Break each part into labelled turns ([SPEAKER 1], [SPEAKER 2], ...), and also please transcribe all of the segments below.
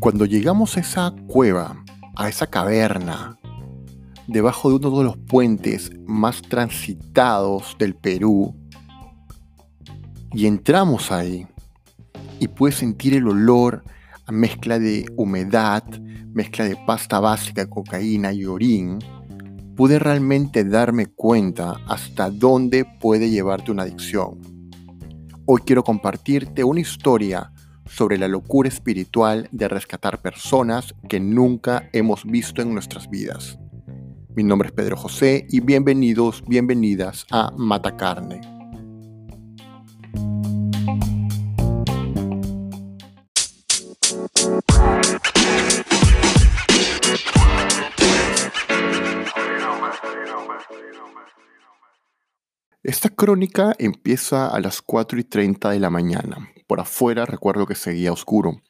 [SPEAKER 1] Cuando llegamos a esa cueva, a esa caverna, debajo de uno de los puentes más transitados del Perú, y entramos ahí, y puedes sentir el olor a mezcla de humedad, mezcla de pasta básica, cocaína y orín, pude realmente darme cuenta hasta dónde puede llevarte una adicción. Hoy quiero compartirte una historia sobre la locura espiritual de rescatar personas que nunca hemos visto en nuestras vidas. Mi nombre es Pedro José y bienvenidos, bienvenidas a Matacarne. Crónica empieza a las 4 y 30 de la mañana. Por afuera recuerdo que seguía oscuro.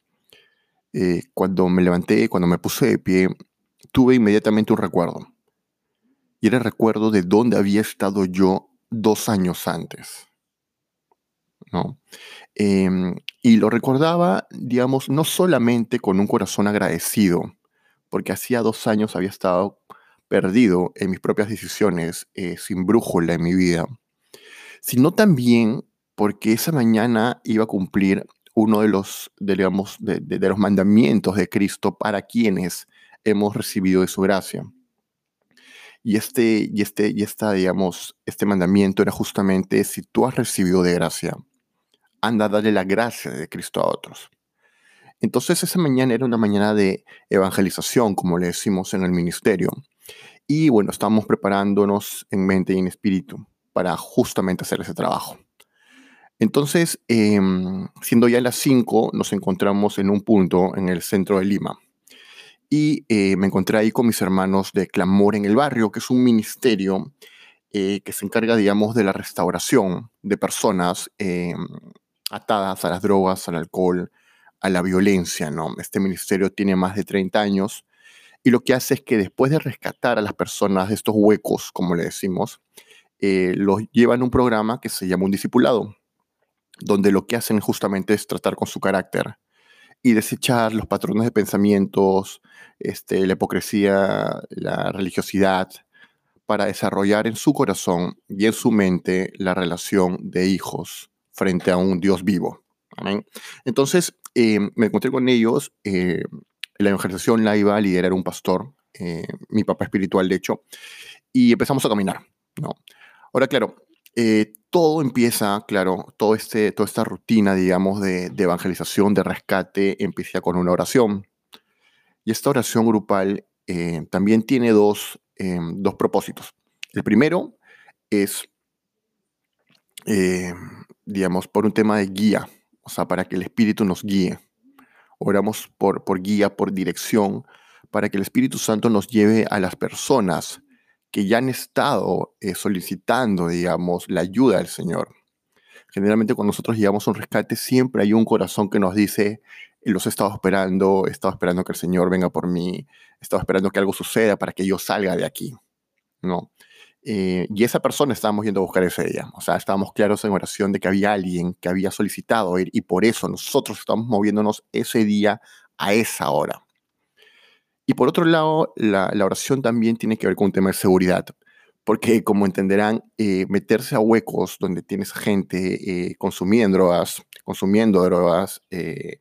[SPEAKER 1] Eh, cuando me levanté, cuando me puse de pie, tuve inmediatamente un recuerdo. Y era el recuerdo de dónde había estado yo dos años antes. ¿no? Em, y lo recordaba, digamos, no solamente con un corazón agradecido, porque hacía dos años había estado perdido en mis propias decisiones, eh, sin brújula en mi vida, sino también porque esa mañana iba a cumplir uno de los, digamos, de, los mandamientos de Cristo para quienes hemos recibido de su gracia. Y este, y este, y esta, digamos, este mandamiento era justamente si tú has recibido de gracia, anda a darle la gracia de Cristo a otros. Entonces esa mañana era una mañana de evangelización, como le decimos en el ministerio. Y bueno, estábamos preparándonos en mente y en espíritu para justamente hacer ese trabajo. Entonces, em, siendo ya las 5, nos encontramos en un punto en el centro de Lima. Y eh, me encontré ahí con mis hermanos de Clamor en el Barrio, que es un ministerio eh, que se encarga, digamos, de la restauración de personas em, atadas a las drogas, al alcohol, a la violencia, ¿no? Este ministerio tiene más de 30 años y lo que hace es que después de rescatar a las personas de estos huecos, como le decimos, eh, los llevan a un programa que se llama un discipulado donde lo que hacen justamente es tratar con su carácter y desechar los patrones de pensamientos, este, la hipocresía, la religiosidad, para desarrollar en su corazón y en su mente la relación de hijos frente a un Dios vivo. Entonces, eh, me encontré con ellos. Eh, la evangelización la iba a liderar un pastor, eh, mi papá espiritual, de hecho, y empezamos a caminar. ¿no? Ahora, claro, eh, todo empieza, claro, todo este, toda esta rutina, digamos, de, evangelización, de rescate, empieza con una oración. Y esta oración grupal eh, también tiene dos, eh, dos, propósitos. El primero es, digamos, por un tema de guía, o sea, para que el Espíritu nos guíe. Oramos por, por guía, por dirección, para que el Espíritu Santo nos lleve a las personas que ya han estado eh, solicitando, digamos, la ayuda del Señor. Generalmente cuando nosotros llegamos a un rescate siempre hay un corazón que nos dice, los he estado esperando, he estado esperando que el Señor venga por mí, he estado esperando que algo suceda para que yo salga de aquí, ¿no? Eh, y esa persona estábamos yendo a buscar ese día. O sea, estábamos claros en oración de que había alguien que había solicitado ir y por eso nosotros estamos moviéndonos ese día a esa hora. Y por otro lado, la, oración también tiene que ver con un tema de seguridad, porque como entenderán, eh, meterse a huecos donde tienes gente eh, consumiendo drogas, consumiendo drogas, eh,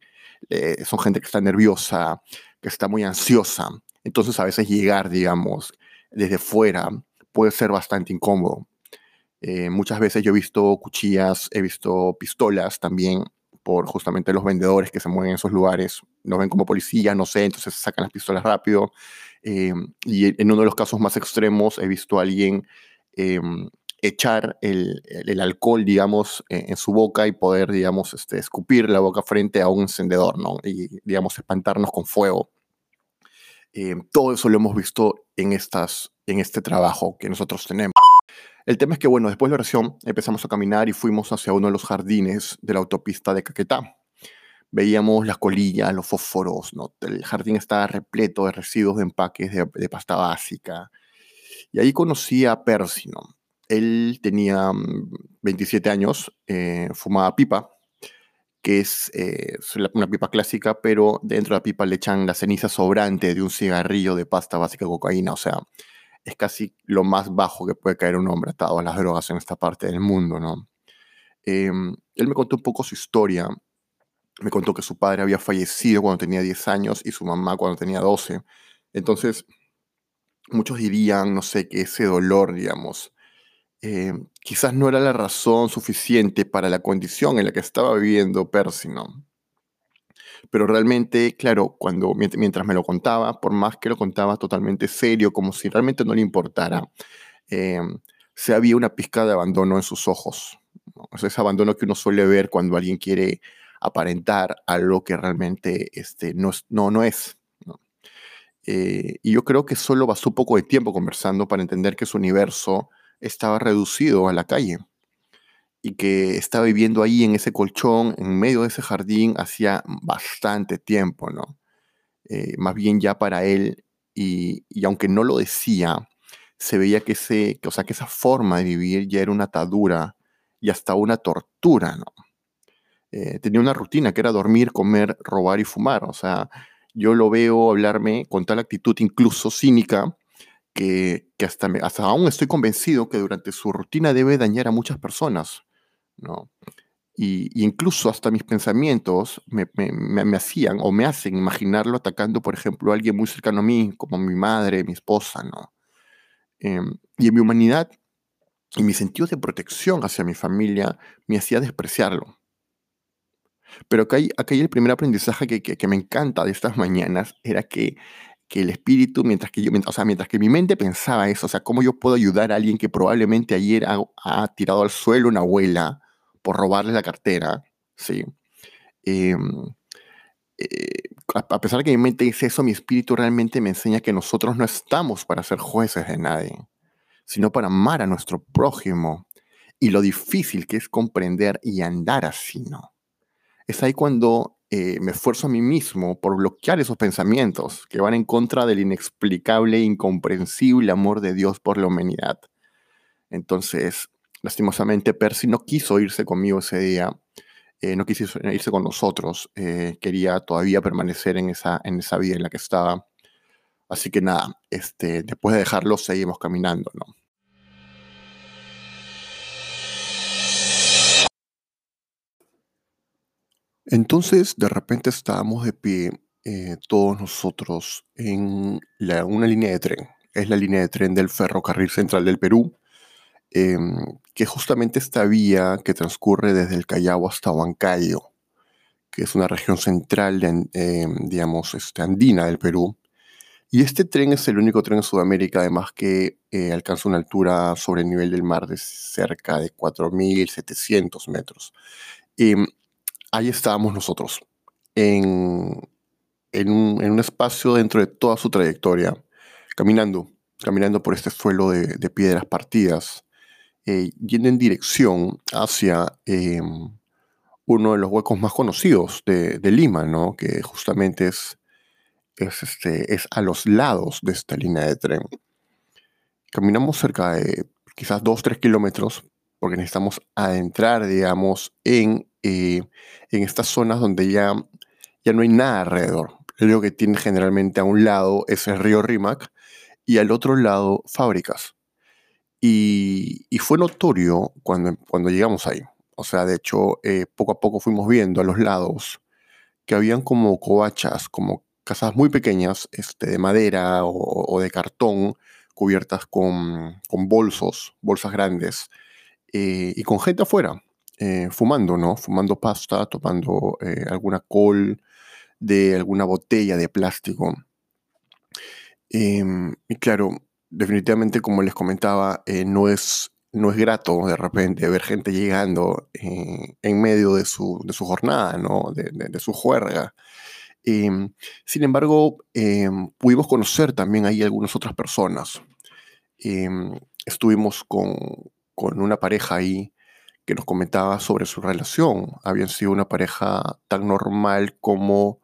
[SPEAKER 1] son gente que está nerviosa, que está muy ansiosa. Entonces a veces llegar, digamos, desde fuera puede ser bastante incómodo. muchas veces yo he visto cuchillas, he visto pistolas también por justamente los vendedores que se mueven en esos lugares, nos ven como policía, no sé, entonces sacan las pistolas rápido. Eh, y en uno de los casos más extremos he visto a alguien em, echar el, alcohol, digamos, en, su boca y poder, digamos, este, escupir la boca frente a un encendedor, ¿no? Y, digamos, espantarnos con fuego. Em, todo eso lo hemos visto en, estas, en este trabajo que nosotros tenemos. El tema es que, bueno, después de la oración empezamos a caminar y fuimos hacia uno de los jardines de la autopista de Caquetá. Veíamos las colillas, los fósforos, ¿no? El jardín estaba repleto de residuos de empaques de, pasta básica. Y ahí conocí a Percy. Él tenía 27 mm, años, eh, fumaba pipa que es eh, una pipa clásica, pero dentro de la pipa le echan la ceniza sobrante de un cigarrillo de pasta básica de cocaína. O sea, es casi lo más bajo que puede caer un hombre atado a las drogas en esta parte del mundo, ¿no? Em, él me contó un poco su historia. Me contó que su padre había fallecido cuando tenía 10 años y su mamá cuando tenía 12. Entonces, muchos dirían, no sé, que ese dolor, digamos, em, quizás no era la razón suficiente para la condición en la que estaba viviendo Percy, ¿no? Pero realmente, claro, cuando, mientras me lo contaba, por más que lo contaba totalmente serio, como si realmente no le importara, em, se había una pizca de abandono en sus ojos. ese abandono que uno suele ver cuando alguien quiere aparentar algo que realmente este, no, es, no, no es. Eh, y yo creo que solo bastó poco de tiempo conversando para entender que su universo estaba reducido a la calle y que estaba viviendo ahí en ese colchón, en medio de ese jardín, hacía bastante tiempo, ¿no? Eh, más bien ya para él, y, aunque no lo decía, se veía que, ese, que, o sea, que esa forma de vivir ya era una atadura y hasta una tortura, ¿no? Eh, tenía una rutina que era dormir, comer, robar y fumar, o sea, yo lo veo hablarme con tal actitud incluso cínica que, que hasta, me, hasta aún estoy convencido que durante su rutina debe dañar a muchas personas ¿no? Y, incluso hasta mis pensamientos me, hacían o me hacen imaginarlo atacando, por ejemplo, a alguien muy cercano a mí, como mi madre, mi esposa, ¿no? Em, y en mi humanidad y mi sentido de protección hacia mi familia me hacía despreciarlo. Pero acá hay, acá hay el primer aprendizaje que, que, me encanta de estas mañanas, era que, que el espíritu, mientras que yo, o sea, mientras que mi mente pensaba eso, o sea, cómo yo puedo ayudar a alguien que probablemente ayer ha, ha tirado al suelo una abuela, por robarle la cartera, ¿sí? Em, eh, a pesar de que mi mente dice eso, mi espíritu realmente me enseña que nosotros no estamos para ser jueces de nadie, sino para amar a nuestro prójimo y lo difícil que es comprender y andar así, ¿no? Es ahí cuando eh, me esfuerzo a mí mismo por bloquear esos pensamientos que van en contra del inexplicable e incomprensible amor de Dios por la humanidad. Entonces, Lastimosamente, Percy no quiso irse conmigo ese día, eh, no quiso irse con nosotros, eh, quería todavía permanecer en esa, en esa vida en la que estaba. Así que nada, este, después de dejarlo, seguimos caminando, ¿no? Entonces, de repente estábamos de pie, eh, todos nosotros, en una línea de tren. Es la línea de tren del ferrocarril central del Perú, Em, que justamente esta vía que transcurre desde el Callao hasta Huancayo, que es una región central, em, digamos, este, andina del Perú. Y este tren es el único tren en Sudamérica, además que eh, alcanza una altura sobre el nivel del mar de cerca de 4.700 metros. Em, ahí estábamos nosotros, en, en, un, espacio dentro de toda su trayectoria, caminando, caminando por este suelo de, de piedras partidas, eh, yendo en dirección hacia em, uno de los huecos más conocidos de, Lima, ¿no? que justamente es, es, este, es a los lados de esta línea de tren. Caminamos cerca de quizás 2-3 kilómetros porque necesitamos adentrar, digamos, en, eh, en estas zonas donde ya, ya no hay nada alrededor. Lo que tiene generalmente a un lado es el río Rímac y al otro lado fábricas. Y, fue notorio cuando, cuando llegamos ahí. O sea, de hecho, eh, poco a poco fuimos viendo a los lados que habían como covachas, como casas muy pequeñas, este, de madera o, de cartón, cubiertas con, con bolsos, bolsas grandes, eh, y con gente afuera, eh, fumando, ¿no? Fumando pasta, tomando alguna col de alguna botella de plástico. Em, y claro, definitivamente, como les comentaba, eh, no, es, no es grato de repente ver gente llegando eh, en medio de su, de su jornada, ¿no? de, su juerga. Em, sin embargo, em, pudimos conocer también ahí algunas otras personas. Em, estuvimos con, con una pareja ahí que nos comentaba sobre su relación. Habían sido una pareja tan normal como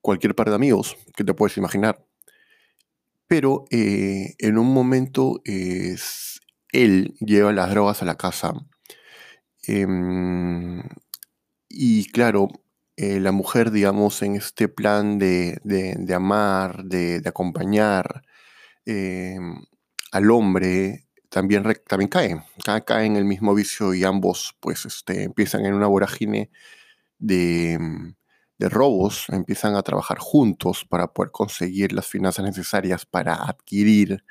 [SPEAKER 1] cualquier par de amigos que te puedes imaginar pero eh, en un momento él lleva las drogas a la casa em, y claro, eh, la mujer, digamos, en este plan de, de, amar, de, de acompañar em, al hombre, también, también cae, cae, en el mismo vicio y ambos pues este, empiezan en una vorágine de, de robos, empiezan a trabajar juntos para poder conseguir las finanzas necesarias para adquirir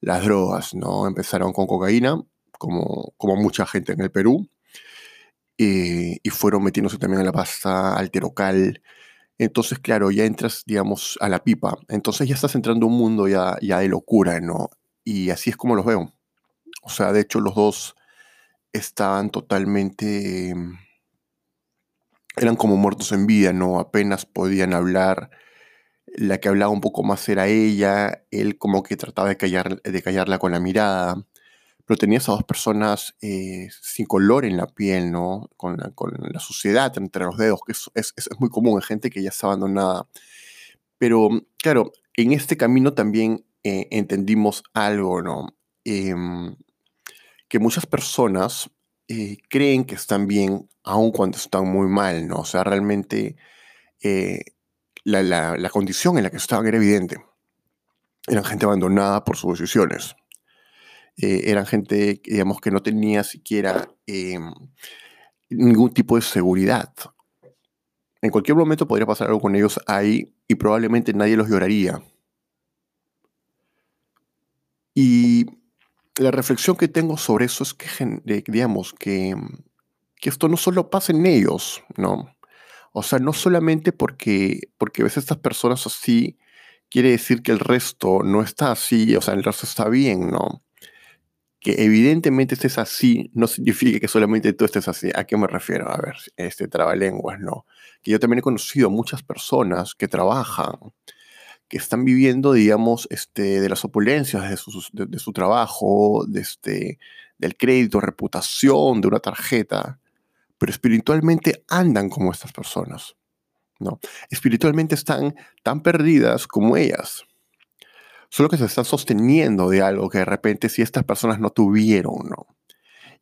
[SPEAKER 1] las drogas, ¿no? Empezaron con cocaína, como, como mucha gente en el Perú, eh, y fueron metiéndose también en la pasta alterocal. Entonces, claro, ya entras, digamos, a la pipa. Entonces ya estás entrando un mundo ya, ya de locura, ¿no? Y así es como los veo. O sea, de hecho, los dos estaban totalmente... Eran como muertos en vida, ¿no? Apenas podían hablar. La que hablaba un poco más era ella. Él como que trataba de, callar, de callarla con la mirada pero tenías a dos personas eh, sin color en la piel, ¿no? Con la, suciedad entre los dedos, que es, muy común en gente que ya está abandonada. Pero, claro, en este camino también eh, entendimos algo, ¿no? Em, que muchas personas eh, creen que están bien aun cuando están muy mal, ¿no? O sea, realmente la, la, la condición en la que estaban era evidente. Eran gente abandonada por sus decisiones eh, eran gente, digamos, que no tenía siquiera em, ningún tipo de seguridad. En cualquier momento podría pasar algo con ellos ahí y probablemente nadie los lloraría. Y la reflexión que tengo sobre eso es que, digamos, que, que esto no solo pasa en ellos, ¿no? O sea, no solamente porque, porque ves a estas personas así, quiere decir que el resto no está así, o sea, el resto está bien, ¿no? que evidentemente estés así no significa que solamente tú estés así. ¿A qué me refiero? A ver, este trabalenguas, ¿no? Que yo también he conocido muchas personas que trabajan, que están viviendo, digamos, este, de las opulencias de su, trabajo, de este, del crédito, reputación, de una tarjeta, pero espiritualmente andan como estas personas, ¿no? Espiritualmente están tan perdidas como ellas solo que se están sosteniendo de algo que de repente si estas personas no tuvieron, ¿no?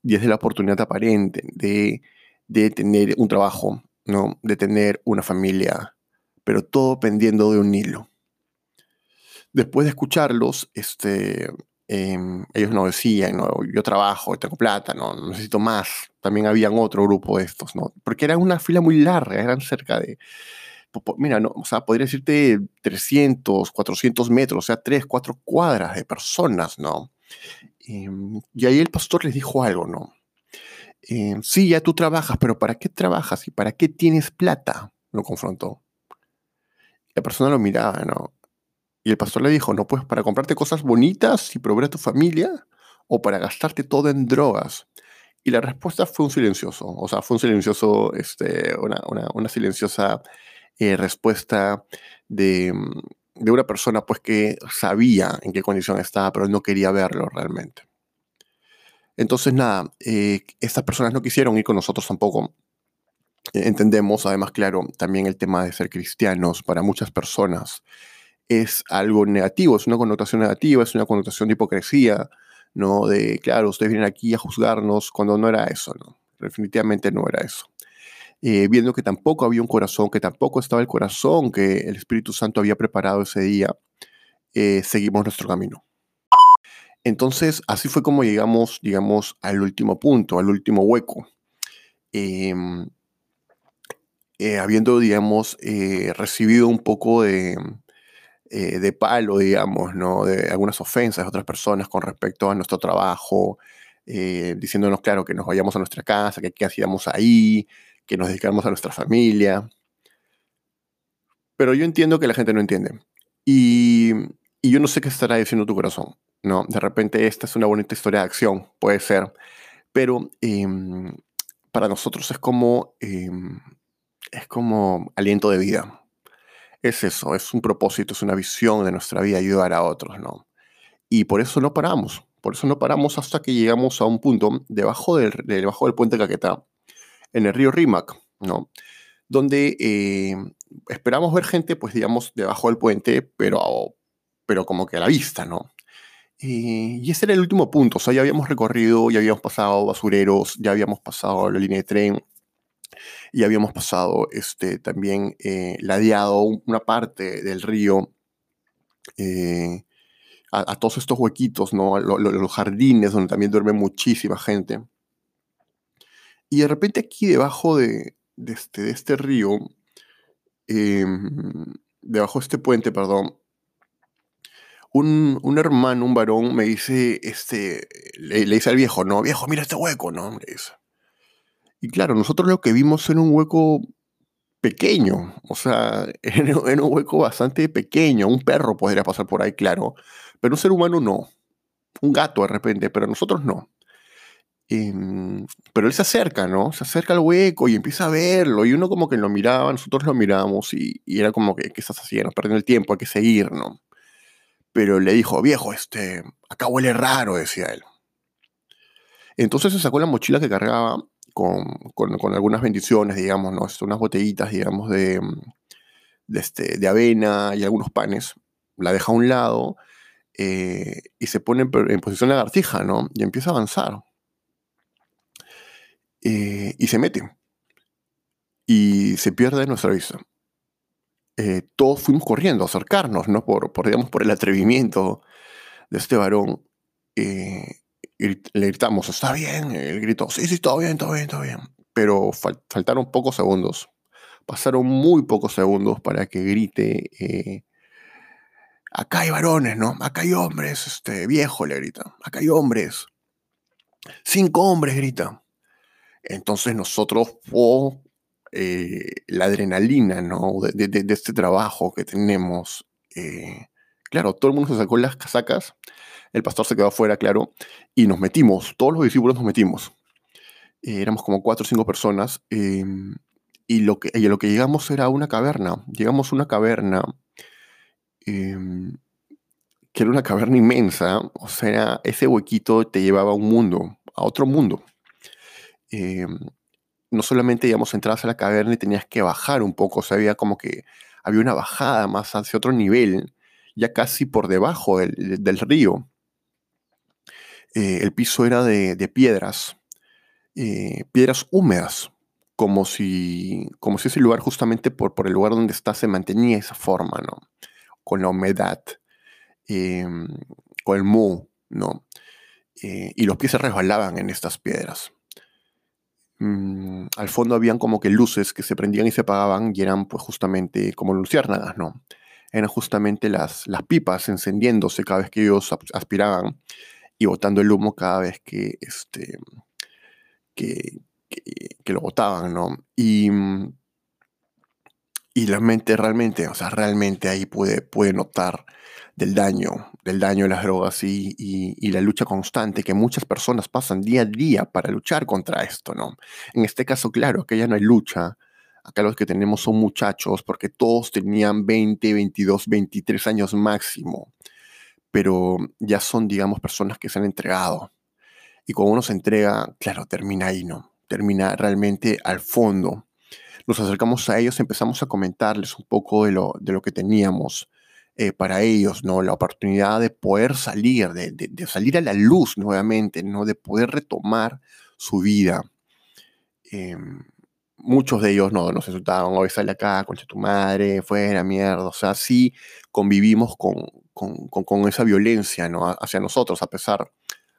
[SPEAKER 1] Y es de la oportunidad aparente de, de tener un trabajo, ¿no? De tener una familia, pero todo pendiendo de un hilo. Después de escucharlos, este, em, ellos no decían, ¿no? yo trabajo, tengo plata, no necesito más. También habían otro grupo de estos, ¿no? Porque era una fila muy larga, eran cerca de mira, no, o sea, podría decirte 300, 400 metros, o sea, 3, 4 cuadras de personas, ¿no? Em, y ahí el pastor les dijo algo, ¿no? Em, sí, ya tú trabajas, pero ¿para qué trabajas y para qué tienes plata? Lo confrontó. La persona lo miraba, ¿no? Y el pastor le dijo, no, pues para comprarte cosas bonitas y proveer a tu familia o para gastarte todo en drogas. Y la respuesta fue un silencioso, o sea, fue un silencioso, este, una, una, silenciosa eh, respuesta de, mm, de, una persona pues que sabía en qué condición estaba, pero no quería verlo realmente. Entonces, nada, eh, estas personas no quisieron ir con nosotros tampoco. E, entendemos, además, claro, también el tema de ser cristianos para muchas personas es algo negativo, es una connotación negativa, es una connotación de hipocresía, ¿no? De, claro, ustedes vienen aquí a juzgarnos cuando no era eso, ¿no? Definitivamente no era eso. Eh, viendo que tampoco había un corazón, que tampoco estaba el corazón que el Espíritu Santo había preparado ese día, eh, seguimos nuestro camino. Entonces, así fue como llegamos, digamos, al último punto, al último hueco. Em, eh, habiendo, digamos, recibido un poco de, de palo, digamos, ¿no? de algunas ofensas de otras personas con respecto a nuestro trabajo, diciéndonos, claro, que nos vayamos a nuestra casa, que qué hacíamos ahí, que nos dedicamos a nuestra familia. Pero yo entiendo que la gente no entiende. Y, y yo no sé qué estará diciendo tu corazón. ¿no? De repente esta es una bonita historia de acción, puede ser. Pero em, para nosotros es como, em, es como aliento de vida. Es eso, es un propósito, es una visión de nuestra vida ayudar a otros, ¿no? Y por eso no paramos. Por eso no paramos hasta que llegamos a un punto debajo del, debajo del puente Caquetá, en el río Rímac, ¿no? Donde eh, esperamos ver gente, pues digamos, debajo del puente, pero, pero como que a la vista, ¿no? y ese era el último punto, o sea, ya habíamos recorrido, ya habíamos pasado basureros, ya habíamos pasado la línea de tren, y habíamos pasado este, también eh, ladeado una parte del río eh, a, todos estos huequitos, ¿no? los jardines donde también duerme muchísima gente. Y de repente aquí debajo de, este, de este río, em, debajo de este puente, perdón, un, un, hermano, un varón, me dice, este, le, dice al viejo, no, viejo, mira este hueco, no, hombre. Y claro, nosotros lo que vimos era un hueco pequeño, o sea, era, un hueco bastante pequeño, un perro podría pasar por ahí, claro, pero un ser humano no, un gato de repente, pero nosotros no. Em, pero él se acerca, ¿no? Se acerca al hueco y empieza a verlo. Y uno como que lo miraba, nosotros lo mirábamos y, era como que, ¿qué estás haciendo? Perdiendo el tiempo, hay que seguir, ¿no? Pero le dijo, viejo, este, acá huele raro, decía él. Entonces se sacó la mochila que cargaba con, con, algunas bendiciones, digamos, ¿no? Este, unas botellitas, digamos, de, de, este, de avena y algunos panes. La deja a un lado eh, y se pone en, en posición lagartija, ¿no? Y empieza a avanzar eh, y se mete. Y se pierde nuestra vista. Eh, todos fuimos corriendo a acercarnos, ¿no? Por, por, digamos, por el atrevimiento de este varón. Le gritamos, ¿está bien? Él gritó, sí, sí, todo bien, todo bien, todo bien. Pero faltaron pocos segundos. Pasaron muy pocos segundos para que grite, acá hay varones, ¿no? Acá hay hombres, este viejo le grita, acá hay hombres. Cinco hombres grita. Entonces nosotros, por eh, la adrenalina, ¿no? De, este trabajo que tenemos, eh, claro, todo el mundo se sacó las casacas, el pastor se quedó afuera, claro, y nos metimos, todos los discípulos nos metimos. Eh, éramos como cuatro o cinco personas, em, y, lo que, y lo que llegamos era una caverna. Llegamos a una caverna em, que era una caverna inmensa, o sea, ese huequito te llevaba a un mundo, a otro mundo. Em, no solamente, digamos, entrabas a la caverna y tenías que bajar un poco, o sea, había como que había una bajada más hacia otro nivel, ya casi por debajo del, río. Eh, el piso era de, piedras, eh, piedras húmedas, como si, como si ese lugar justamente por, por el lugar donde está se mantenía esa forma, ¿no? Con la humedad, em, con el mu, ¿no? Eh, y los pies se resbalaban en estas piedras. Mm, al fondo habían como que luces que se prendían y se apagaban y eran pues justamente como luciérnagas, ¿no? Eran justamente las, las pipas encendiéndose cada vez que ellos aspiraban y botando el humo cada vez que, este, que, que, lo botaban, ¿no? Y, y la mente realmente, o sea, realmente ahí puede, puede notar del daño, del daño de las drogas y, y, la lucha constante que muchas personas pasan día a día para luchar contra esto, ¿no? En este caso, claro, que ya no hay lucha. Acá los que tenemos son muchachos, porque todos tenían 20, 22, 23 años máximo. Pero ya son, digamos, personas que se han entregado. Y cuando uno se entrega, claro, termina ahí, ¿no? Termina realmente al fondo. Nos acercamos a ellos, empezamos a comentarles un poco de lo, de lo que teníamos eh, para ellos, ¿no? La oportunidad de poder salir, de, de, salir a la luz nuevamente, ¿no? De poder retomar su vida. Em, muchos de ellos no nos insultaban, hoy sale acá, concha tu madre, fuera, mierda. O sea, sí convivimos con, con, con, esa violencia, ¿no? Hacia nosotros, a pesar,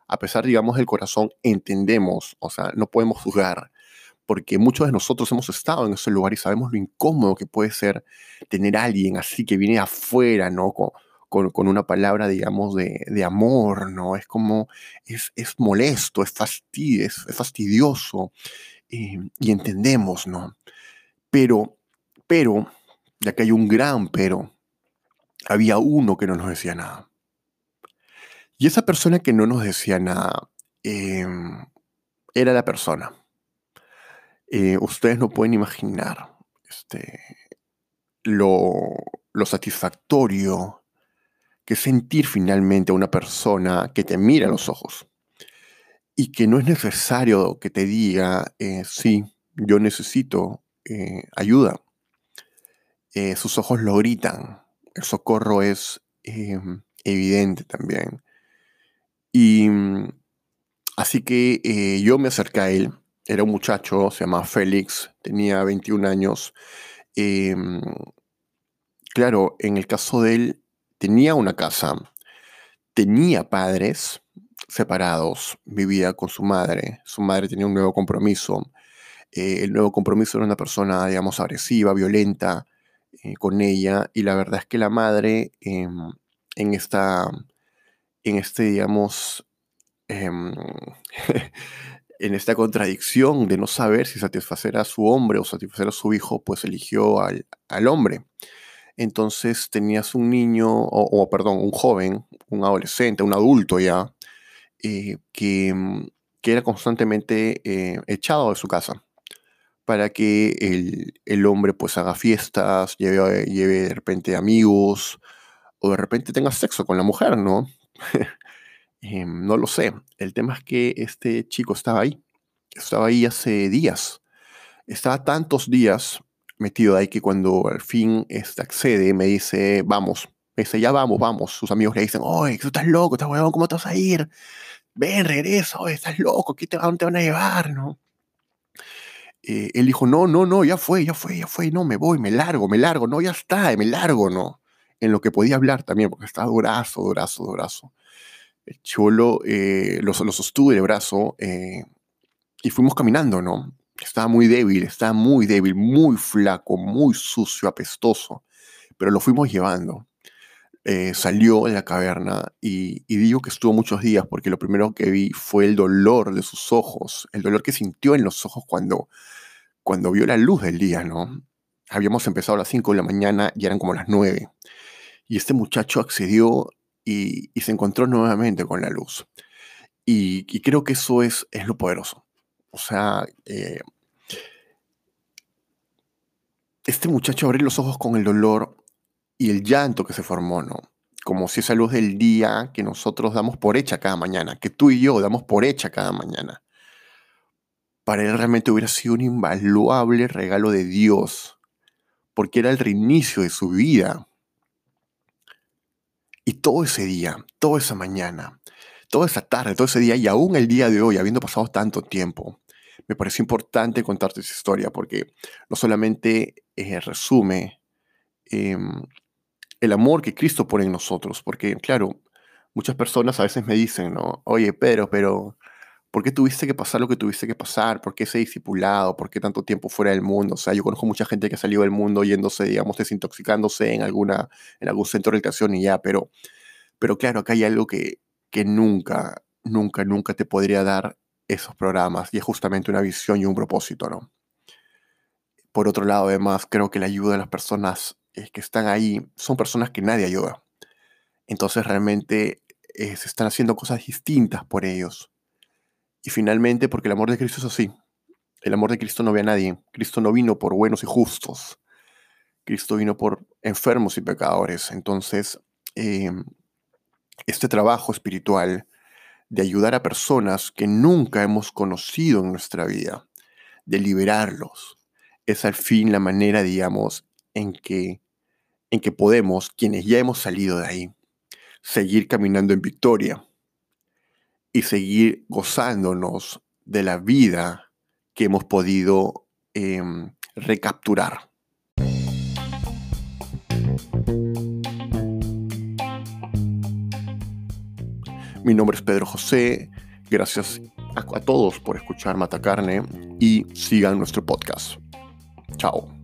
[SPEAKER 1] a pesar, digamos, del corazón, entendemos, o sea, no podemos juzgar porque muchos de nosotros hemos estado en ese lugar y sabemos lo incómodo que puede ser tener a alguien así que viene afuera, ¿no? Con, con, una palabra, digamos, de, de, amor, ¿no? Es como, es, es molesto, es, es, fastidioso eh, y entendemos, ¿no? Pero, pero, ya que hay un gran pero, había uno que no nos decía nada. Y esa persona que no nos decía nada em, era la persona eh, ustedes no pueden imaginar este, lo, lo satisfactorio que sentir finalmente a una persona que te mira a los ojos y que no es necesario que te diga, eh, sí, yo necesito eh, ayuda. sus ojos lo gritan, el socorro es evidente también. Y mm, así que yo me acerqué a él era un muchacho, se llamaba Félix, tenía 21 años. Claro, en el caso de él, tenía una casa, tenía padres separados, vivía con su madre, su madre tenía un nuevo compromiso. Eh, el nuevo compromiso era una persona, digamos, agresiva, violenta eh, con ella, y la verdad es que la madre em, en esta, en este, digamos, em, en esta contradicción de no saber si satisfacer a su hombre o satisfacer a su hijo, pues eligió al, hombre. Entonces tenías un niño, o, perdón, un joven, un adolescente, un adulto ya, eh, que, mm, que, era constantemente eh, echado de su casa para que el, el, hombre pues haga fiestas, lleve, lleve de repente amigos, o de repente tenga sexo con la mujer, ¿no? Em, no lo sé. El tema es que este chico estaba ahí. Estaba ahí hace días. Estaba tantos días metido ahí que cuando al fin este accede, me dice, vamos. Me dice, ya vamos, vamos. Sus amigos le dicen, oye, tú estás loco, estás huevón, ¿cómo te vas a ir? Ven, regresa, oye, estás loco, ¿qué te, ¿a dónde te van a llevar? ¿no? Eh, él dijo, no, no, no, ya fue, ya fue, ya fue, no, me voy, me largo, me largo, no, ya está, me largo, ¿no? En lo que podía hablar también, porque estaba durazo, durazo, durazo. El cholo eh, lo, lo, sostuve de brazo eh, y fuimos caminando, ¿no? Estaba muy débil, estaba muy débil, muy flaco, muy sucio, apestoso, pero lo fuimos llevando. Eh, salió de la caverna y, digo que estuvo muchos días porque lo primero que vi fue el dolor de sus ojos, el dolor que sintió en los ojos cuando, cuando vio la luz del día, ¿no? Habíamos empezado a las 5 de la mañana y eran como las 9. Y este muchacho accedió y, se encontró nuevamente con la luz. Y, creo que eso es, es lo poderoso. O sea, eh, este muchacho abrió los ojos con el dolor y el llanto que se formó, ¿no? Como si esa luz del día que nosotros damos por hecha cada mañana, que tú y yo damos por hecha cada mañana, para él realmente hubiera sido un invaluable regalo de Dios, porque era el reinicio de su vida, y todo ese día, toda esa mañana, toda esa tarde, todo ese día y aún el día de hoy, habiendo pasado tanto tiempo, me pareció importante contarte esa historia porque no solamente eh, resume em, el amor que Cristo pone en nosotros, porque claro, muchas personas a veces me dicen, ¿no? Oye, pero, pero, ¿por qué tuviste que pasar lo que tuviste que pasar? ¿Por qué ese discipulado? ¿Por qué tanto tiempo fuera del mundo? O sea, yo conozco mucha gente que ha salido del mundo yéndose, digamos, desintoxicándose en, alguna, en algún centro de recreación y ya, pero, pero claro, acá hay algo que, que nunca, nunca, nunca te podría dar esos programas y es justamente una visión y un propósito, ¿no? Por otro lado, además, creo que la ayuda de las personas eh, que están ahí son personas que nadie ayuda. Entonces realmente eh, se están haciendo cosas distintas por ellos. Y finalmente, porque el amor de Cristo es así. El amor de Cristo no ve a nadie. Cristo no vino por buenos y justos. Cristo vino por enfermos y pecadores. Entonces, em, este trabajo espiritual de ayudar a personas que nunca hemos conocido en nuestra vida, de liberarlos, es al fin la manera, digamos, en que, en que podemos, quienes ya hemos salido de ahí, seguir caminando en victoria y seguir gozándonos de la vida que hemos podido em, recapturar. Mi nombre es Pedro José. Gracias a, a todos por escuchar Mata Carne y sigan nuestro podcast. Chao.